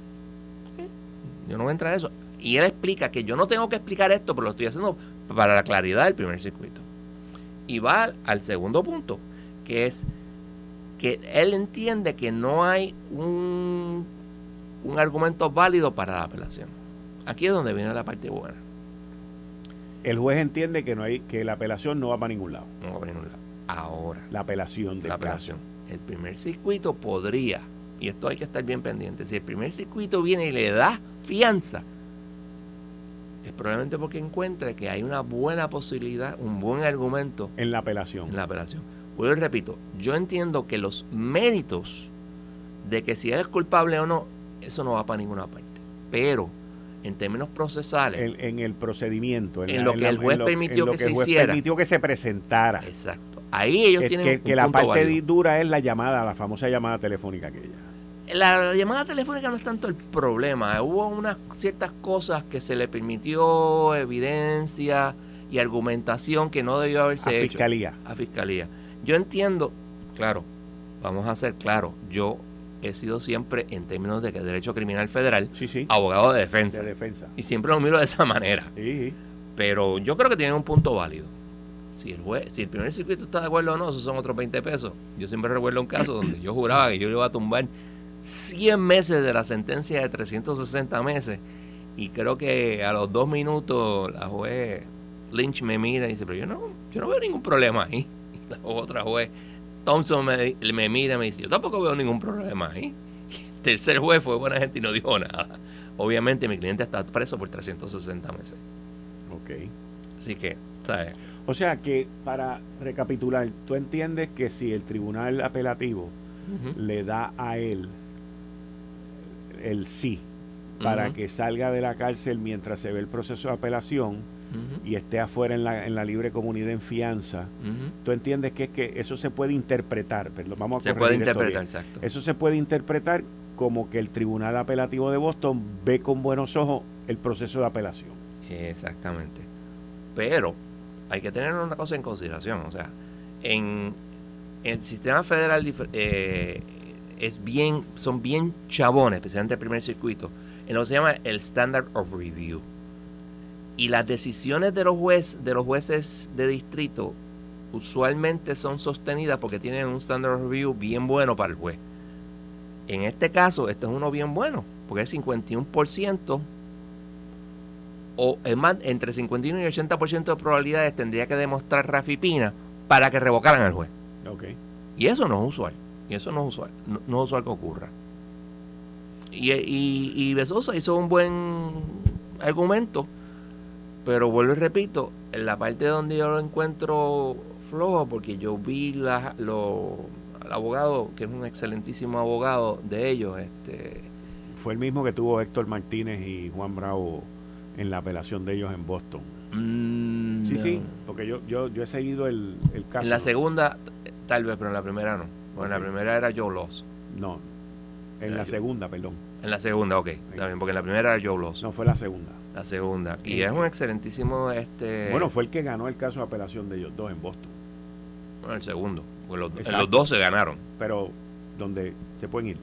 [SPEAKER 5] Yo no voy a entrar en eso. Y él explica que yo no tengo que explicar esto, pero lo estoy haciendo para la claridad del primer circuito. Y va al segundo punto, que es que él entiende que no hay un, un argumento válido para la apelación. Aquí es donde viene la parte buena.
[SPEAKER 2] El juez entiende que no hay que la apelación no va para ningún lado.
[SPEAKER 5] No va para ningún lado. Ahora.
[SPEAKER 2] La apelación
[SPEAKER 5] de la apelación. El primer circuito podría, y esto hay que estar bien pendiente, si el primer circuito viene y le da fianza, es probablemente porque encuentre que hay una buena posibilidad, un buen argumento.
[SPEAKER 2] En la apelación.
[SPEAKER 5] En la apelación. Vuelvo y repito, yo entiendo que los méritos de que si es culpable o no, eso no va para ninguna parte. Pero en términos procesales.
[SPEAKER 2] En, el procedimiento.
[SPEAKER 5] En, lo que el juez permitió que, se hiciera.
[SPEAKER 2] permitió que se presentara.
[SPEAKER 5] Exacto. Ahí ellos tienen
[SPEAKER 2] que, la parte dura es la llamada, la famosa llamada telefónica aquella.
[SPEAKER 5] La llamada telefónica no es tanto el problema. Hubo unas ciertas cosas que se le permitió evidencia y argumentación que no debió haberse
[SPEAKER 2] a
[SPEAKER 5] hecho.
[SPEAKER 2] Fiscalía.
[SPEAKER 5] A fiscalía. Yo entiendo, claro, vamos a ser claros. Yo he sido siempre, en términos de derecho criminal federal, abogado de defensa.
[SPEAKER 2] de defensa.
[SPEAKER 5] Y siempre lo miro de esa manera.
[SPEAKER 2] Sí.
[SPEAKER 5] Pero yo creo que tienen un punto válido. Si el, juez, si el primer circuito está de acuerdo o no, esos son otros 20 pesos. Yo siempre recuerdo un caso donde yo juraba que yo le iba a tumbar 100 meses de la sentencia de 360 meses. Y creo que a los dos minutos la juez Lynch me mira y dice, pero yo no, yo no veo ningún problema ahí. Y la otra juez Thompson me, me mira y me dice, yo tampoco veo ningún problema ahí. El tercer juez fue buena gente y no dijo nada. Obviamente mi cliente está preso por 360 meses.
[SPEAKER 2] Ok.
[SPEAKER 5] Así que, ¿sabes?
[SPEAKER 2] O sea que, para recapitular, tú entiendes que si el tribunal apelativo le da a él el sí para que salga de la cárcel mientras se ve el proceso de apelación, y esté afuera en la, en la libre comunidad en fianza, tú entiendes que es que eso se puede interpretar, pero vamos a
[SPEAKER 5] se puede interpretar, exacto.
[SPEAKER 2] Eso se puede interpretar como que el Tribunal Apelativo de Boston ve con buenos ojos el proceso de apelación.
[SPEAKER 5] Exactamente. Pero hay que tener una cosa en consideración, o sea, en, el sistema federal eh, es bien, son bien chabones, especialmente el primer circuito, en lo que se llama el Standard of Review. Y las decisiones de los, juez, de los jueces de distrito usualmente son sostenidas porque tienen un standard review bien bueno para el juez. En este caso, este es uno bien bueno, porque es 51%, o es más, entre 51 y 80% de probabilidades tendría que demostrar Rafi Pina para que revocaran al juez.
[SPEAKER 2] Okay.
[SPEAKER 5] Y eso no es usual. Y eso no es usual. No, es usual que ocurra. Y, y, y Besosa hizo un buen argumento pero vuelvo y repito, en la parte donde yo lo encuentro flojo, porque yo vi la, lo, al abogado, que es un excelentísimo abogado de ellos. este
[SPEAKER 2] Fue el mismo que tuvo Héctor Martínez y Juan Bravo en la apelación de ellos en Boston.
[SPEAKER 5] Mm,
[SPEAKER 2] sí, sí, porque yo, yo, yo he seguido el, el, caso.
[SPEAKER 5] En la segunda, tal vez, pero en la primera no. Bueno, en la primera era Joe Loss.
[SPEAKER 2] No. En la segunda, perdón.
[SPEAKER 5] En la segunda, ok. También, porque la primera era Joe Bloss.
[SPEAKER 2] No, fue la segunda.
[SPEAKER 5] La segunda. Y es un excelentísimo... este
[SPEAKER 2] Bueno, fue el que ganó el caso de apelación de ellos dos en Boston.
[SPEAKER 5] Bueno, el segundo. Los, en los dos se ganaron.
[SPEAKER 2] Pero, ¿dónde se pueden ir?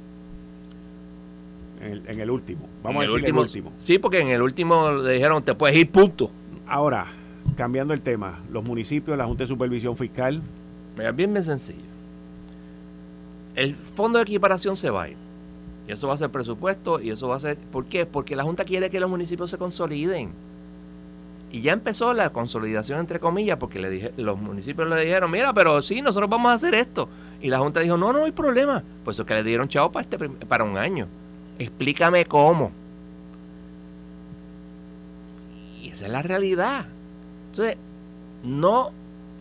[SPEAKER 2] En el, último. Vamos
[SPEAKER 5] a decir el último. Sí, porque en el último le dijeron te puedes ir, punto.
[SPEAKER 2] Ahora, cambiando el tema, los municipios, la Junta de Supervisión Fiscal.
[SPEAKER 5] Mira, bien, bien sencillo. El fondo de equiparación se va a ir. Y eso va a ser presupuesto y eso va a ser... ¿Por qué? Porque la Junta quiere que los municipios se consoliden. Y ya empezó la consolidación, entre comillas, porque le dije, los municipios le dijeron, mira, pero sí, nosotros vamos a hacer esto. Y la Junta dijo, no, no hay problema. Pues eso que le dieron chavo para, este, para un año. Explícame cómo. Y esa es la realidad. Entonces, no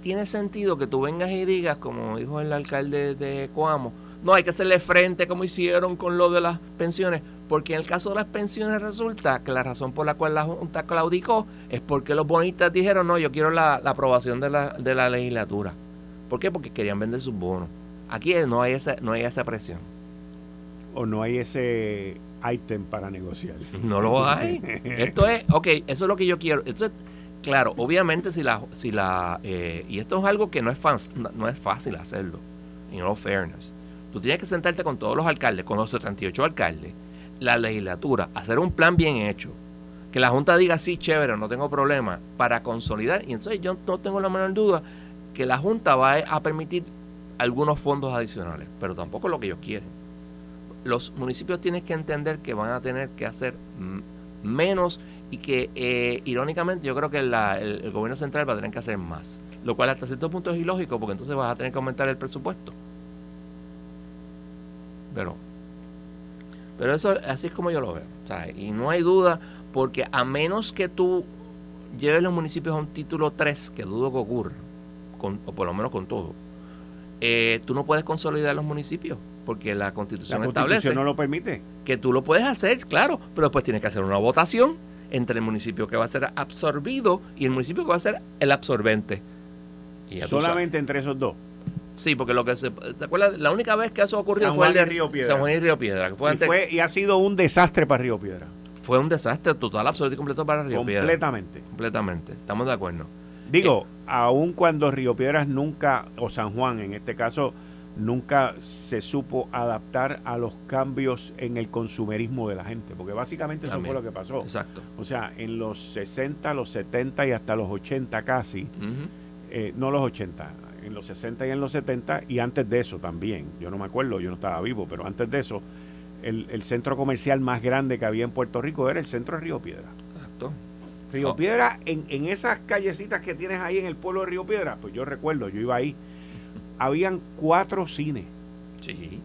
[SPEAKER 5] tiene sentido que tú vengas y digas, como dijo el alcalde de Coamo, no hay que hacerle frente como hicieron con lo de las pensiones, porque en el caso de las pensiones resulta que la razón por la cual la Junta claudicó es porque los bonistas dijeron, no, yo quiero la, aprobación de la, de la legislatura. ¿Por qué? Porque querían vender sus bonos. Aquí no hay esa, no hay esa presión.
[SPEAKER 2] O no hay ese ítem para negociar.
[SPEAKER 5] No lo hay. Esto es, ok, eso es lo que yo quiero. Entonces, claro, obviamente si la, si la, eh, y esto es algo que no es, no es fácil hacerlo, en all fairness Tú tienes que sentarte con todos los alcaldes, con los 78 alcaldes, la legislatura, hacer un plan bien hecho. Que la Junta diga, sí, chévere, no tengo problema, para consolidar. Y entonces yo no tengo la menor duda que la Junta va a permitir algunos fondos adicionales, pero tampoco lo que ellos quieren. Los municipios tienen que entender que van a tener que hacer menos y que, eh, irónicamente, yo creo que el, el, gobierno central va a tener que hacer más. Lo cual hasta cierto punto es ilógico, porque entonces vas a tener que aumentar el presupuesto. Pero, pero eso así es como yo lo veo. Y no hay duda, porque a menos que tú lleves los municipios a un título 3, que dudo que ocurra, con, o por lo menos con todo, eh, tú no puedes consolidar los municipios, porque la constitución, establece
[SPEAKER 2] no lo permite.
[SPEAKER 5] Que tú lo puedes hacer, claro, pero después tienes que hacer una votación entre el municipio que va a ser absorbido y el municipio que va a ser el absorbente.
[SPEAKER 2] Solamente entre esos dos.
[SPEAKER 5] Sí, porque lo que se. ¿Te acuerdas? La única vez que eso ocurrió fue el de Río Piedra. San Juan y Río Piedra.
[SPEAKER 2] fue y, ha sido un desastre para Río Piedra.
[SPEAKER 5] Fue un desastre total, absoluto y completo para Río
[SPEAKER 2] Piedra. Completamente.
[SPEAKER 5] Completamente. Estamos de acuerdo.
[SPEAKER 2] Digo, eh, aun cuando Río Piedras nunca, o San Juan en este caso, nunca se supo adaptar a los cambios en el consumerismo de la gente, porque básicamente eso fue lo que pasó.
[SPEAKER 5] Exacto.
[SPEAKER 2] O sea, en los 60, los 70 y hasta los 80 casi, eh, no los 80, en los 60 y en los 70 y antes de eso también. Yo no me acuerdo, yo no estaba vivo, pero antes de eso, el, centro comercial más grande que había en Puerto Rico era el centro de Río Piedra.
[SPEAKER 5] Exacto.
[SPEAKER 2] Río oh. Piedra, en, en esas callecitas que tienes ahí en el pueblo de Río Piedra, pues yo recuerdo, yo iba ahí, habían cuatro cines.
[SPEAKER 5] Sí.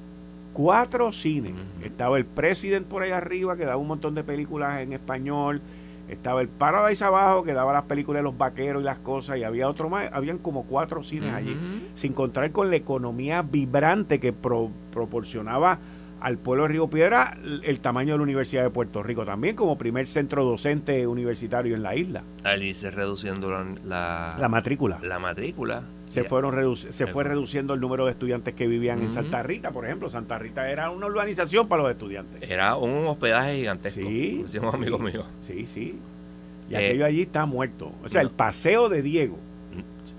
[SPEAKER 2] Cuatro cines. Estaba el President por ahí arriba, que daba un montón de películas en español estaba el Paradise abajo, que daba las películas de los vaqueros y las cosas, y había otro más, habían como cuatro cines allí, sin contar con la economía vibrante que proporcionaba al pueblo de Río Piedra el tamaño de la Universidad de Puerto Rico también como primer centro docente universitario en la isla.
[SPEAKER 5] Allí se reduciendo
[SPEAKER 2] la, la matrícula.
[SPEAKER 5] La matrícula
[SPEAKER 2] se, fueron se fue reduciendo el número de estudiantes que vivían en Santa Rita, por ejemplo. Santa Rita era una urbanización para los estudiantes.
[SPEAKER 5] Era un hospedaje gigantesco.
[SPEAKER 2] Sí.
[SPEAKER 5] Decimos amigos míos.
[SPEAKER 2] Sí, sí. Y eh, aquello allí está muerto. O sea, el paseo de Diego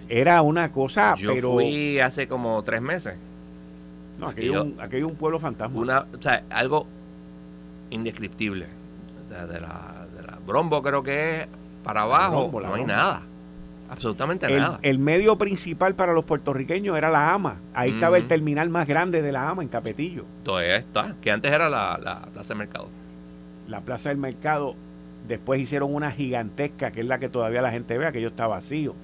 [SPEAKER 2] era una cosa,
[SPEAKER 5] yo fui hace como tres meses.
[SPEAKER 2] No, aquello, es un, pueblo fantasma.
[SPEAKER 5] Una, o sea, algo indescriptible. O sea, de la, de la Brombo creo que es para abajo, no hay nada. Absolutamente
[SPEAKER 2] el,
[SPEAKER 5] nada.
[SPEAKER 2] El medio principal para los puertorriqueños era la AMA. Ahí estaba el terminal más grande de la AMA en Capetillo.
[SPEAKER 5] Todavía está, que antes era la, Plaza del Mercado.
[SPEAKER 2] La Plaza del Mercado. Después hicieron una gigantesca, que es la que todavía la gente ve, aquello está vacío.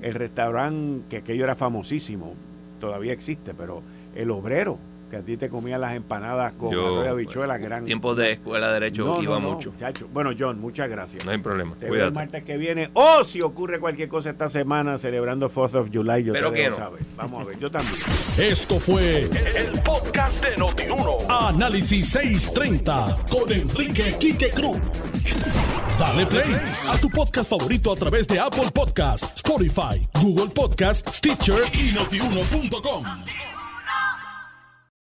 [SPEAKER 2] El restaurante, que aquello era famosísimo, todavía existe, pero el obrero, que a ti te comían las empanadas con arroz de habichuela, gran...
[SPEAKER 5] Tiempos de escuela de derecho iba mucho.
[SPEAKER 2] Bueno, John, muchas gracias.
[SPEAKER 5] No hay problema.
[SPEAKER 2] Te veo el martes que viene. O si ocurre cualquier cosa esta semana celebrando 4th of July, yo
[SPEAKER 5] Pero
[SPEAKER 2] te
[SPEAKER 5] no.
[SPEAKER 2] Vamos a ver, yo también.
[SPEAKER 1] Esto fue el, podcast de Notiuno. Análisis 630 con Enrique Quique Cruz. Dale play a tu podcast favorito a través de Apple Podcasts, Spotify, Google Podcasts, Stitcher y notiuno.com.